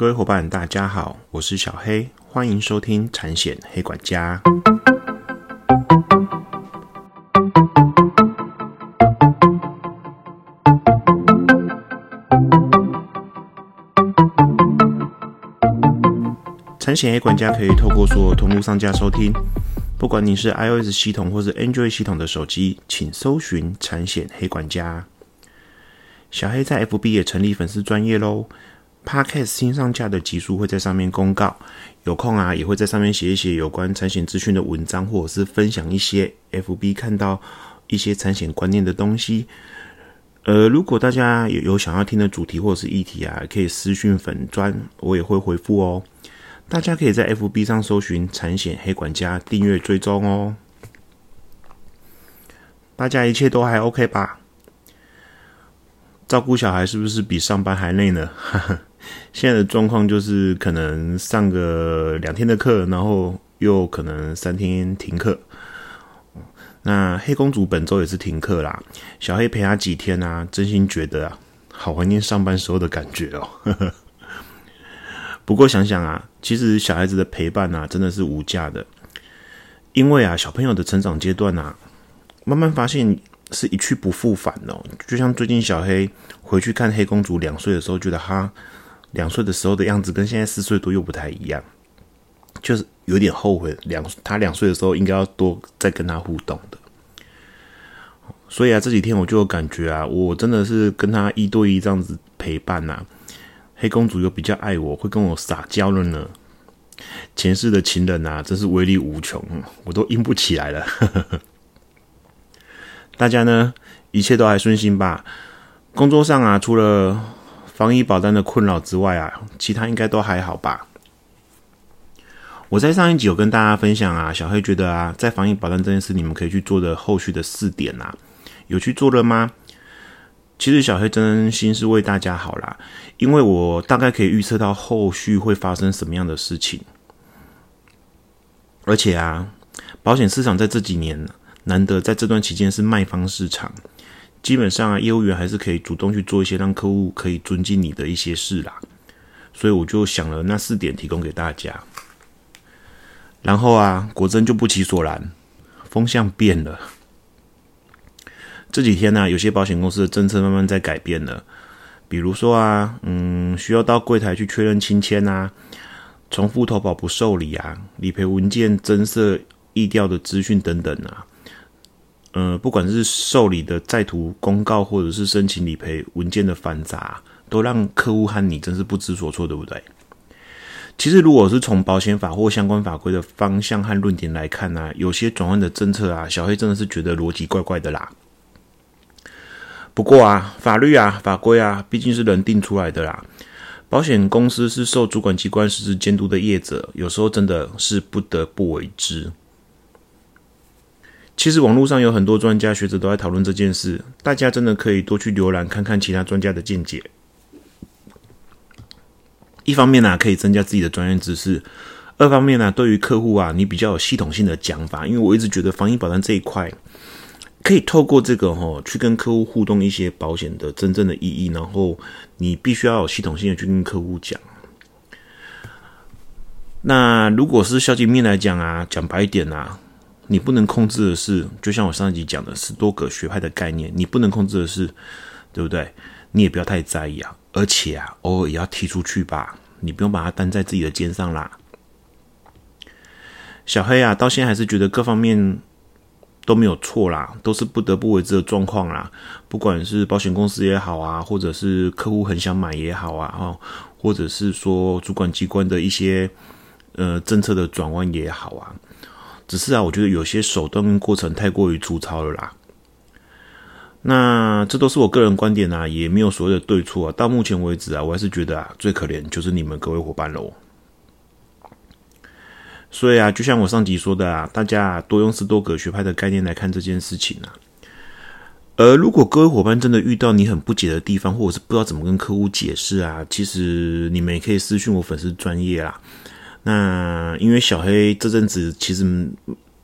各位伙伴，大家好，我是小黑，欢迎收听产险黑管家。产险黑管家可以透过所有通路上架收听，不管你是 iOS 系统或是 Android 系统的手机，请搜寻产险黑管家。小黑在 FB 也成立粉丝专业喽，Podcast 新上架的集数会在上面公告，有空啊也会在上面写一写有关产险资讯的文章，或者是分享一些 FB 看到一些产险观念的东西。呃，如果大家有有想要听的主题或者是议题啊，可以私讯粉专，我也会回复哦。大家可以在 FB 上搜寻产险黑管家，订阅追踪哦。大家一切都还 OK 吧？照顾小孩是不是比上班还累呢？哈 哈现在的状况就是可能上个两天的课，然后又可能三天停课。那黑公主本周也是停课啦，小黑陪她几天啊，真心觉得啊，好怀念上班时候的感觉哦。不过想想啊，其实小孩子的陪伴啊，真的是无价的，因为啊，小朋友的成长阶段啊，慢慢发现。是一去不复返哦，就像最近小黑回去看黑公主两岁的时候，觉得她两岁的时候的样子跟现在四岁多又不太一样，就是有点后悔两他两岁的时候应该要多再跟他互动的。所以啊，这几天我就有感觉啊，我真的是跟他一对一这样子陪伴呐，黑公主又比较爱我，会跟我撒娇了呢。前世的情人啊，真是威力无穷，我都硬不起来了。大家呢，一切都还顺心吧？工作上啊，除了防疫保单的困扰之外啊，其他应该都还好吧？我在上一集有跟大家分享啊，小黑觉得啊，在防疫保单这件事，你们可以去做的后续的四点啊，有去做了吗？其实小黑真心是为大家好啦，因为我大概可以预测到后续会发生什么样的事情，而且啊，保险市场在这几年。难得在这段期间是卖方市场，基本上啊，业务员还是可以主动去做一些让客户可以尊敬你的一些事啦。所以我就想了那四点提供给大家。然后啊，果真就不其所然，风向变了。这几天呢，有些保险公司的政策慢慢在改变了，比如说啊，嗯，需要到柜台去确认清签啊，重复投保不受理啊，理赔文件增设易调的资讯等等啊。呃，不管是受理的在途公告，或者是申请理赔文件的繁杂，都让客户和你真是不知所措，对不对？其实，如果是从保险法或相关法规的方向和论点来看呢，有些转换的政策啊，小黑真的是觉得逻辑怪怪的啦。不过啊，法律啊、法规啊，毕竟是人定出来的啦。保险公司是受主管机关实施监督的业者，有时候真的是不得不为之。其实网络上有很多专家学者都在讨论这件事，大家真的可以多去浏览看看其他专家的见解。一方面呢，可以增加自己的专业知识；二方面呢，对于客户啊，你比较有系统性的讲法。因为我一直觉得防疫保单这一块，可以透过这个哈，去跟客户互动一些保险的真正的意义，然后你必须要有系统性的去跟客户讲。那如果是消极面来讲啊，讲白一点啊。你不能控制的是，就像我上一集讲的，是多个学派的概念。你不能控制的是，对不对？你也不要太在意啊。而且啊，偶尔也要踢出去吧。你不用把它担在自己的肩上啦。小黑啊，到现在还是觉得各方面都没有错啦，都是不得不为之的状况啦。不管是保险公司也好啊，或者是客户很想买也好啊，哈，或者是说主管机关的一些呃政策的转弯也好啊。只是啊，我觉得有些手段跟过程太过于粗糙了啦。那这都是我个人观点啊，也没有所谓的对错啊。到目前为止啊，我还是觉得啊，最可怜就是你们各位伙伴喽。所以啊，就像我上集说的啊，大家多用斯多葛学派的概念来看这件事情啊。而如果各位伙伴真的遇到你很不解的地方，或者是不知道怎么跟客户解释啊，其实你们也可以私信我粉丝专业啦。那因为小黑这阵子其实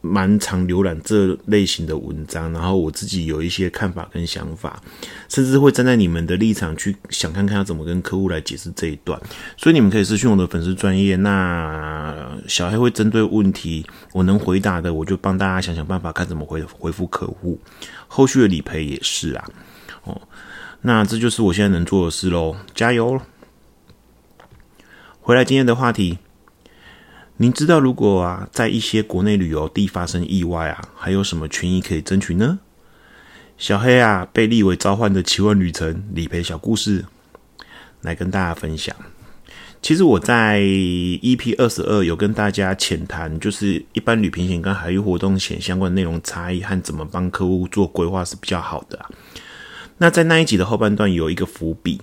蛮常浏览这类型的文章，然后我自己有一些看法跟想法，甚至会站在你们的立场去想看看要怎么跟客户来解释这一段。所以你们可以私讯我的粉丝专业，那小黑会针对问题我能回答的，我就帮大家想想办法，看怎么回回复客户。后续的理赔也是啊，哦，那这就是我现在能做的事喽，加油！回来今天的话题。您知道如果啊，在一些国内旅游地发生意外啊，还有什么权益可以争取呢？小黑啊，被立为召唤的奇幻旅程理赔小故事，来跟大家分享。其实我在 EP 二十二有跟大家浅谈，就是一般旅行险跟海域活动险相关内容差异和怎么帮客户做规划是比较好的。那在那一集的后半段有一个伏笔。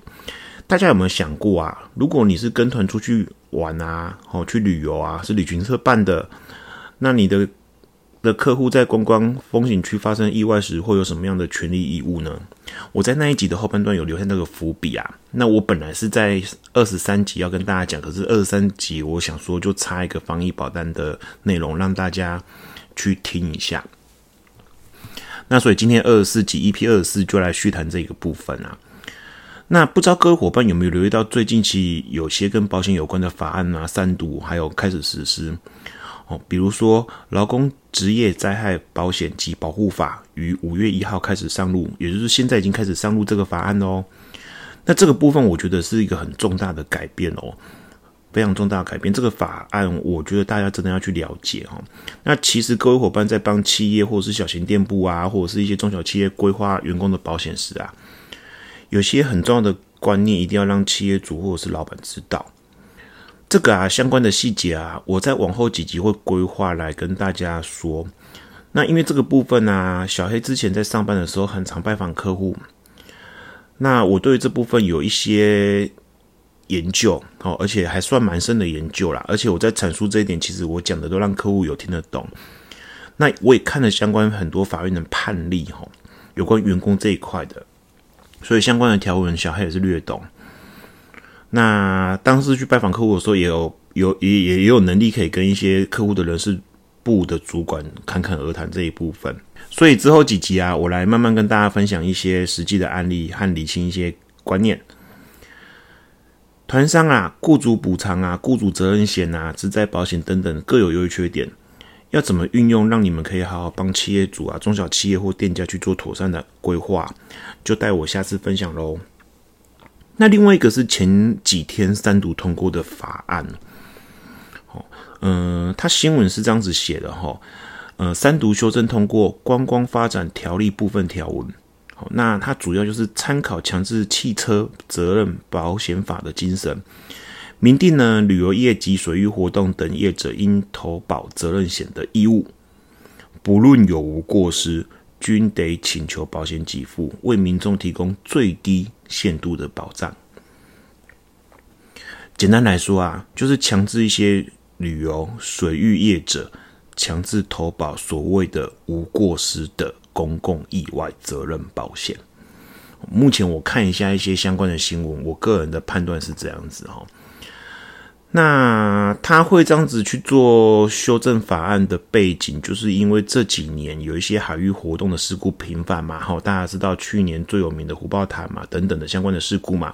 大家有没有想过啊？如果你是跟团出去玩啊，哦，去旅游啊，是旅行社办的，那你的的客户在观光风景区发生意外时，会有什么样的权利义务呢？我在那一集的后半段有留下那个伏笔啊。那我本来是在二十三集要跟大家讲，可是二十三集我想说就插一个防疫保单的内容，让大家去听一下。那所以今天二十四集 EP 二十四就来续谈这个部分啊。那不知道各位伙伴有没有留意到，最近期有些跟保险有关的法案啊，三读还有开始实施哦。比如说《劳工职业灾害保险及保护法》于五月一号开始上路，也就是现在已经开始上路这个法案哦。那这个部分我觉得是一个很重大的改变哦，非常重大的改变。这个法案我觉得大家真的要去了解哈。那其实各位伙伴在帮企业或者是小型店铺啊，或者是一些中小企业规划员工的保险时啊。有些很重要的观念，一定要让企业主或者是老板知道。这个啊，相关的细节啊，我在往后几集会规划来跟大家说。那因为这个部分呢，小黑之前在上班的时候很常拜访客户，那我对这部分有一些研究哦，而且还算蛮深的研究啦。而且我在阐述这一点，其实我讲的都让客户有听得懂。那我也看了相关很多法院的判例哈，有关员工这一块的。所以相关的条文，小黑也是略懂。那当时去拜访客户的时候，也有有也也也有能力可以跟一些客户的人事部的主管侃侃而谈这一部分。所以之后几集啊，我来慢慢跟大家分享一些实际的案例和理清一些观念。团商啊，雇主补偿啊，雇主责任险啊，职灾保险等等各有优缺点。要怎么运用，让你们可以好好帮企业主啊、中小企业或店家去做妥善的规划，就待我下次分享喽。那另外一个是前几天三读通过的法案，哦，嗯，他新闻是这样子写的哈，呃，三读修正通过观光发展条例部分条文，好，那它主要就是参考强制汽车责任保险法的精神。明定呢，旅游业及水域活动等业者应投保责任险的义务，不论有无过失，均得请求保险给付，为民众提供最低限度的保障。简单来说啊，就是强制一些旅游水域业者强制投保所谓的无过失的公共意外责任保险。目前我看一下一些相关的新闻，我个人的判断是这样子哈。那他会这样子去做修正法案的背景，就是因为这几年有一些海域活动的事故频繁嘛，哈，大家知道去年最有名的虎豹潭嘛，等等的相关的事故嘛。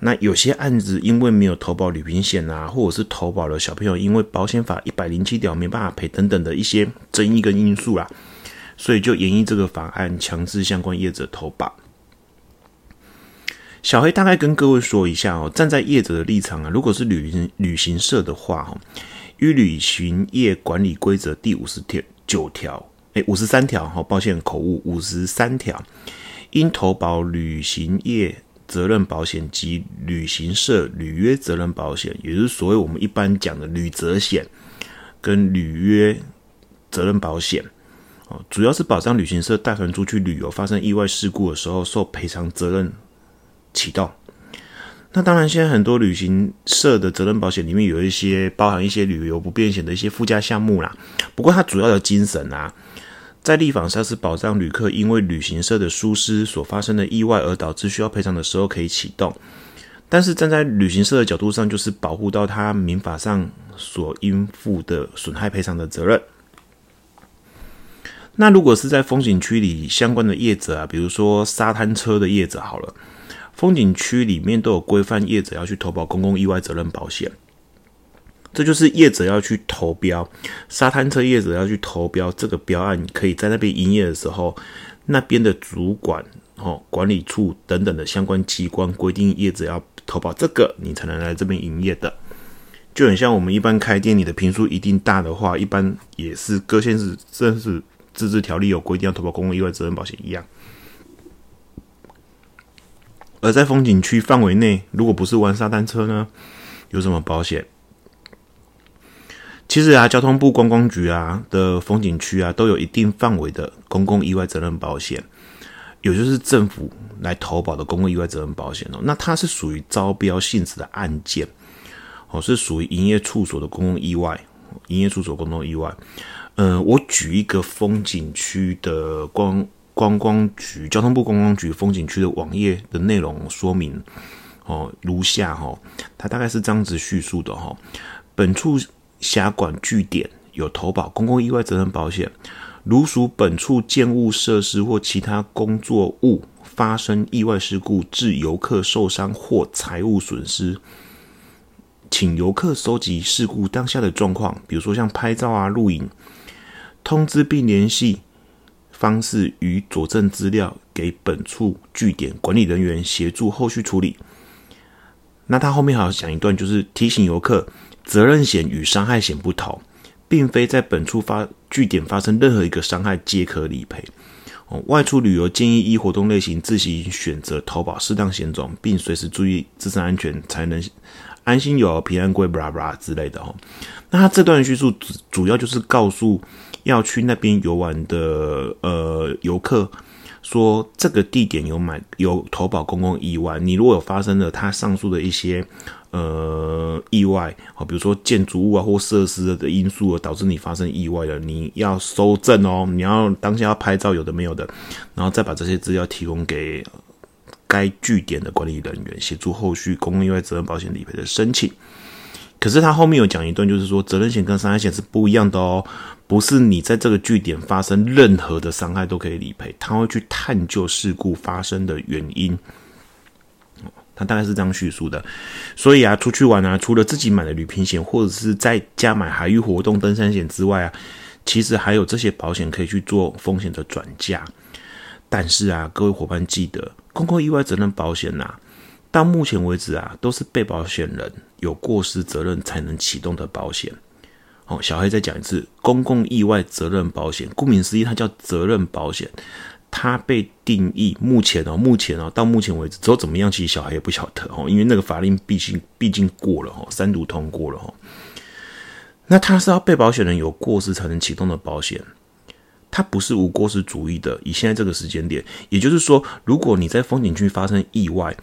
那有些案子因为没有投保旅行险啊，或者是投保了小朋友因为保险法一百零七条没办法赔等等的一些争议跟因素啦，所以就演绎这个法案，强制相关业者投保。小黑大概跟各位说一下哦，站在业者的立场啊，如果是旅行旅行社的话哈，与旅行业管理规则第五十条九条，哎，五十三条哈，抱歉口误，五十三条，应投保旅行业责任保险及旅行社履约责任保险，也就是所谓我们一般讲的旅责险跟履约责任保险哦，主要是保障旅行社带团出去旅游发生意外事故的时候受赔偿责任。启动，那当然，现在很多旅行社的责任保险里面有一些包含一些旅游不便险的一些附加项目啦。不过，它主要的精神啊，在立法上是保障旅客因为旅行社的疏失所发生的意外而导致需要赔偿的时候可以启动。但是站在旅行社的角度上，就是保护到他民法上所应负的损害赔偿的责任。那如果是在风景区里相关的业者啊，比如说沙滩车的业者好了，风景区里面都有规范业者要去投保公共意外责任保险。这就是业者要去投标，沙滩车业者要去投标这个标案，可以在那边营业的时候，那边的主管、哦管理处等等的相关机关规定业者要投保这个，你才能来这边营业的。就很像我们一般开店，你的坪数一定大的话，一般也是各县市正是自治条例有规定要投保公共意外责任保险一样。而在风景区范围内，如果不是玩沙滩车呢，有什么保险？其实啊，交通部观光局啊的风景区啊，都有一定范围的公共意外责任保险，也就是政府来投保的公共意外责任保险哦。那它是属于招标性质的案件哦，是属于营业处所的公共意外，营业处所公共意外。嗯，我举一个风景区的光观光局，交通部观光局风景区的网页的内容说明哦，如下哈，它大概是这样子叙述的哈，本处。辖管据点有投保公共意外责任保险，如属本处建物设施或其他工作物发生意外事故，致游客受伤或财物损失，请游客收集事故当下的状况，比如说像拍照啊、录影，通知并联系方式与佐证资料给本处据点管理人员协助后续处理。那他后面还要讲一段，就是提醒游客。责任险与伤害险不同，并非在本处发据点发生任何一个伤害皆可理赔。哦，外出旅游建议依活动类型自行选择投保适当险种，并随时注意自身安全，才能安心有平安归。布拉布拉之类的哦。那他这段叙述主主要就是告诉要去那边游玩的呃游客。说这个地点有买有投保公共意外，你如果有发生了他上述的一些呃意外啊，比如说建筑物啊或设施的因素而导致你发生意外了，你要收证哦，你要当下要拍照有的没有的，然后再把这些资料提供给该据点的管理人员，协助后续公共意外责任保险理赔的申请。可是他后面有讲一段，就是说责任险跟伤害险是不一样的哦。不是你在这个据点发生任何的伤害都可以理赔，他会去探究事故发生的原因。他大概是这样叙述的。所以啊，出去玩啊，除了自己买的旅行险或者是在家买海域活动登山险之外啊，其实还有这些保险可以去做风险的转嫁。但是啊，各位伙伴记得，公共意外责任保险呐，到目前为止啊，都是被保险人有过失责任才能启动的保险。哦，小黑再讲一次，公共意外责任保险，顾名思义，它叫责任保险。它被定义，目前哦，目前哦，到目前为止，之后怎么样，其实小黑也不晓得哦，因为那个法令毕竟毕竟过了哦，三读通过了哦。那它是要被保险人有过失才能启动的保险，它不是无过失主义的。以现在这个时间点，也就是说，如果你在风景区发生意外，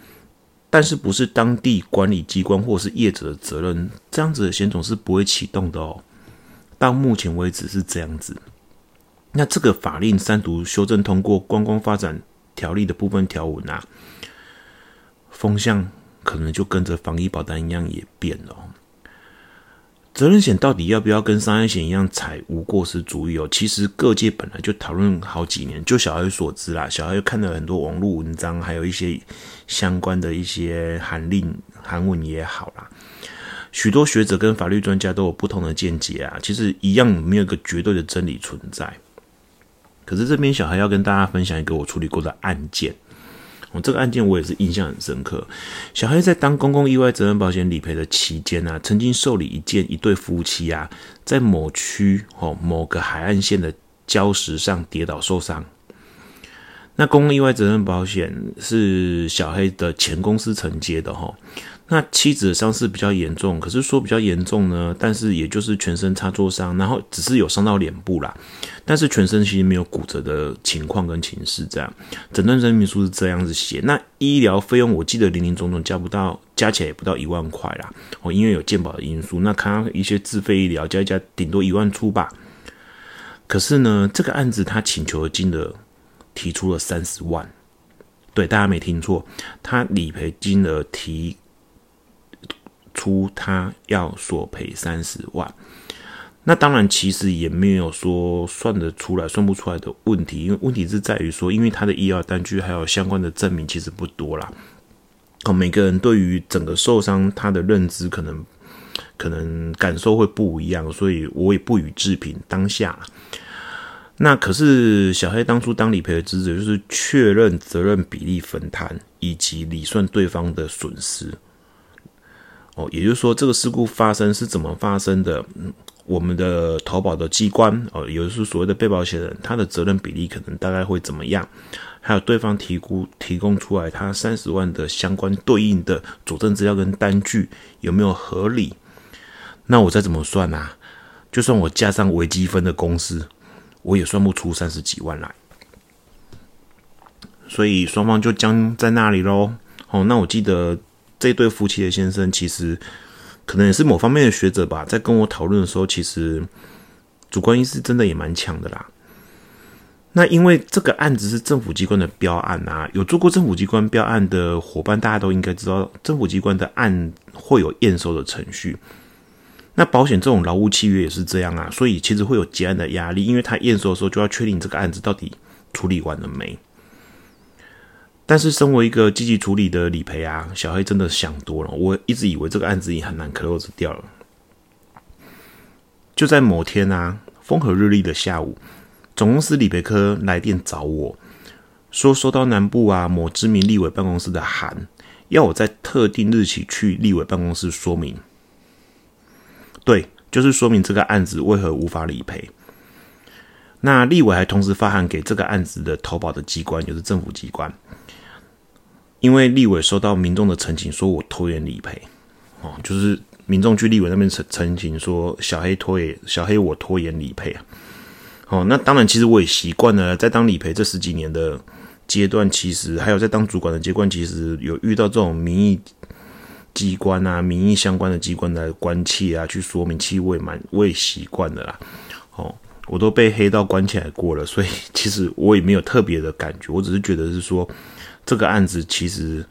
但是不是当地管理机关或是业者的责任，这样子的险种是不会启动的哦。到目前为止是这样子，那这个法令三读修正通过观光发展条例的部分条文啊，风向可能就跟着防疫保单一样也变了。责任险到底要不要跟商业险一样采无过失主义哦？其实各界本来就讨论好几年，就小孩所知啦。小孩看了很多网络文章，还有一些相关的一些函令函文也好啦。许多学者跟法律专家都有不同的见解啊，其实一样没有一个绝对的真理存在。可是这边小孩要跟大家分享一个我处理过的案件，这个案件我也是印象很深刻。小黑在当公共意外责任保险理赔的期间呢，曾经受理一件一对夫妻啊，在某区哦某个海岸线的礁石上跌倒受伤。那公共意外责任保险是小黑的前公司承接的哈。那妻子的伤势比较严重，可是说比较严重呢，但是也就是全身擦挫伤，然后只是有伤到脸部啦，但是全身其实没有骨折的情况跟情势这样。诊断证明书是这样子写，那医疗费用我记得零零总总加不到，加起来也不到一万块啦。哦，因为有健保的因素，那看一些自费医疗加一加，顶多一万出吧。可是呢，这个案子他请求的金额提出了三十万，对，大家没听错，他理赔金额提。出他要索赔三十万，那当然，其实也没有说算得出来、算不出来的问题，因为问题是在于说，因为他的医疗单据还有相关的证明其实不多啦。哦，每个人对于整个受伤他的认知可能可能感受会不一样，所以我也不予置评。当下，那可是小黑当初当理赔的职责就是确认责任比例分摊以及理算对方的损失。哦，也就是说，这个事故发生是怎么发生的？我们的投保的机关哦，也就是所谓的被保险人，他的责任比例可能大概会怎么样？还有对方提供提供出来他三十万的相关对应的佐证资料跟单据有没有合理？那我再怎么算啊？就算我加上微积分的公式，我也算不出三十几万来。所以双方就僵在那里喽。哦，那我记得这对夫妻的先生其实。可能也是某方面的学者吧，在跟我讨论的时候，其实主观意识真的也蛮强的啦。那因为这个案子是政府机关的标案啊，有做过政府机关标案的伙伴，大家都应该知道，政府机关的案会有验收的程序。那保险这种劳务契约也是这样啊，所以其实会有结案的压力，因为他验收的时候就要确定这个案子到底处理完了没。但是，身为一个积极处理的理赔啊，小黑真的想多了。我一直以为这个案子也很难 close 掉了。就在某天啊，风和日丽的下午，总公司理赔科来电找我说，收到南部啊某知名立委办公室的函，要我在特定日期去立委办公室说明。对，就是说明这个案子为何无法理赔。那立委还同时发函给这个案子的投保的机关，就是政府机关。因为立委收到民众的陈情，说我拖延理赔，哦，就是民众去立委那边陈陈情说小黑拖延，小黑我拖延理赔啊，哦，那当然，其实我也习惯了，在当理赔这十几年的阶段，其实还有在当主管的阶段，其实有遇到这种民意机关啊、民意相关的机关的关切啊，去说明，其实我也蛮我也习惯的啦，哦，我都被黑道关起来过了，所以其实我也没有特别的感觉，我只是觉得是说。这个案子其实，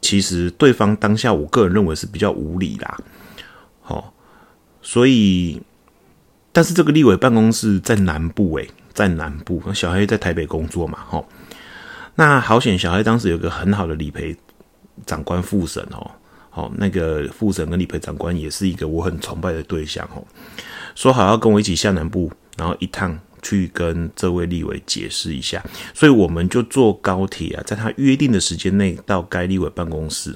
其实对方当下，我个人认为是比较无理啦。好，所以，但是这个立委办公室在南部，诶，在南部，小黑在台北工作嘛，哈。那好险，小黑当时有个很好的理赔长官副审哦，好，那个副审跟理赔长官也是一个我很崇拜的对象哦，说好要跟我一起下南部，然后一趟。去跟这位立委解释一下，所以我们就坐高铁啊，在他约定的时间内到该立委办公室。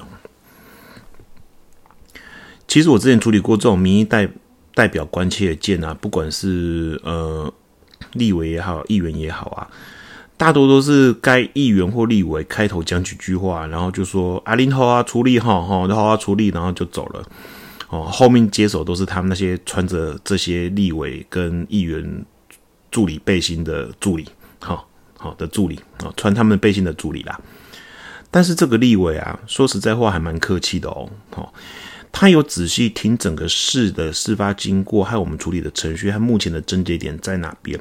其实我之前处理过这种民意代代表关切的件啊，不管是呃立委也好，议员也好啊，大多都是该议员或立委开头讲几句话，然后就说阿林好啊处理哈哈，好啊处理，然后就走了。哦，后面接手都是他们那些穿着这些立委跟议员。助理背心的助理，好好的助理啊，穿他们背心的助理啦。但是这个立委啊，说实在话还蛮客气的哦。好，他有仔细听整个事的事发经过，还有我们处理的程序，和目前的症结点在哪边，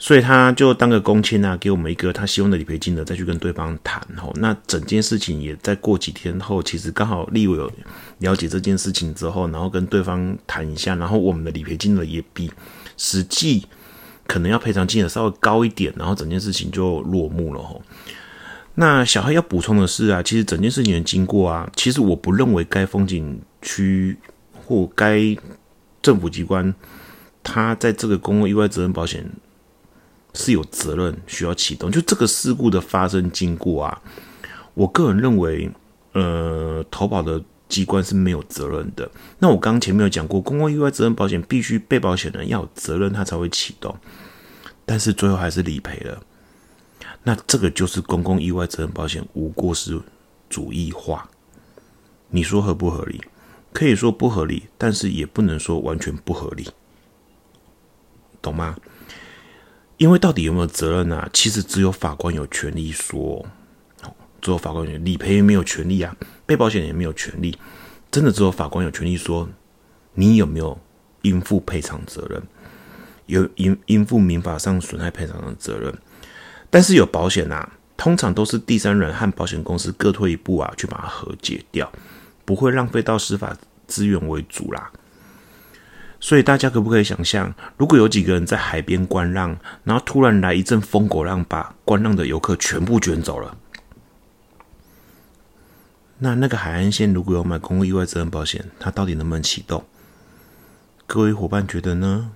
所以他就当个公签啊，给我们一个他希望的理赔金额，再去跟对方谈。哦，那整件事情也在过几天后，其实刚好立委有了解这件事情之后，然后跟对方谈一下，然后我们的理赔金额也比实际。可能要赔偿金额稍微高一点，然后整件事情就落幕了吼。那小黑要补充的是啊，其实整件事情的经过啊，其实我不认为该风景区或该政府机关，他在这个公共意外责任保险是有责任需要启动。就这个事故的发生经过啊，我个人认为，呃，投保的。机关是没有责任的。那我刚前面有讲过，公共意外责任保险必须被保险人要有责任，他才会启动。但是最后还是理赔了。那这个就是公共意外责任保险无过失主义化。你说合不合理？可以说不合理，但是也不能说完全不合理，懂吗？因为到底有没有责任呢？其实只有法官有权利说。只有法官有理赔没有权利啊，被保险人也没有权利，真的只有法官有权利说你有没有应付赔偿责任，有应应付民法上损害赔偿的责任。但是有保险啊，通常都是第三人和保险公司各退一步啊，去把它和解掉，不会浪费到司法资源为主啦。所以大家可不可以想象，如果有几个人在海边观浪，然后突然来一阵风狗浪，把观浪的游客全部卷走了？那那个海岸线如果有买公共意外责任保险，它到底能不能启动？各位伙伴觉得呢？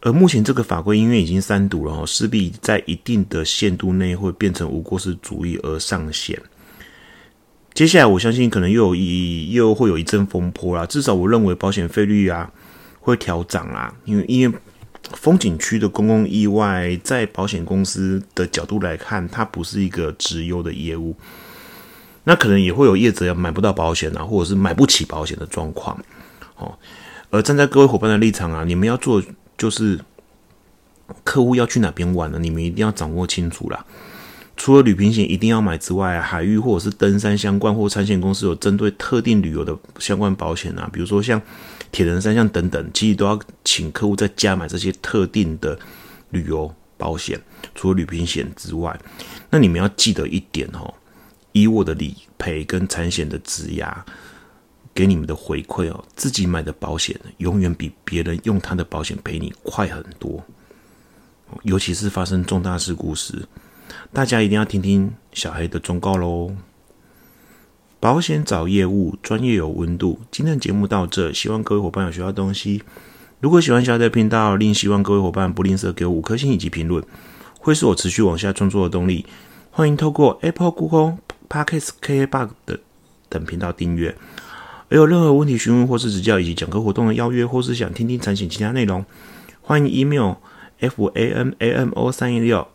而目前这个法规因为已经三读了哦，势必在一定的限度内会变成无过失主义而上线。接下来我相信可能又有一又会有一阵风波啦。至少我认为保险费率啊会调涨啦，因为因为风景区的公共意外在保险公司的角度来看，它不是一个直优的业务。那可能也会有业者要买不到保险啊，或者是买不起保险的状况。哦，而站在各位伙伴的立场啊，你们要做就是客户要去哪边玩呢？你们一定要掌握清楚啦。除了旅行险一定要买之外，海域或者是登山相关或产险公司有针对特定旅游的相关保险啊，比如说像铁人三项等等，其实都要请客户再加买这些特定的旅游保险。除了旅行险之外，那你们要记得一点哦。以我的理赔跟产险的质押给你们的回馈哦，自己买的保险永远比别人用他的保险赔你快很多，尤其是发生重大事故时，大家一定要听听小黑的忠告喽。保险找业务，专业有温度。今天的节目到这，希望各位伙伴有学到东西。如果喜欢小黑的频道，另希望各位伙伴不吝啬给我五颗星以及评论，会是我持续往下创作的动力。欢迎透过 Apple、Google。Parkes K Bug 的等频道订阅，而有任何问题询问或是指教，以及讲课活动的邀约，或是想听听产险其他内容，欢迎 email f a m a m o 三一六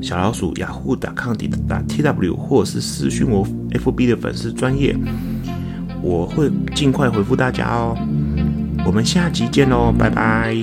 小老鼠雅虎打康迪打 t w，或者是私讯我 f b 的粉丝专业，我会尽快回复大家哦。我们下集见喽，拜拜。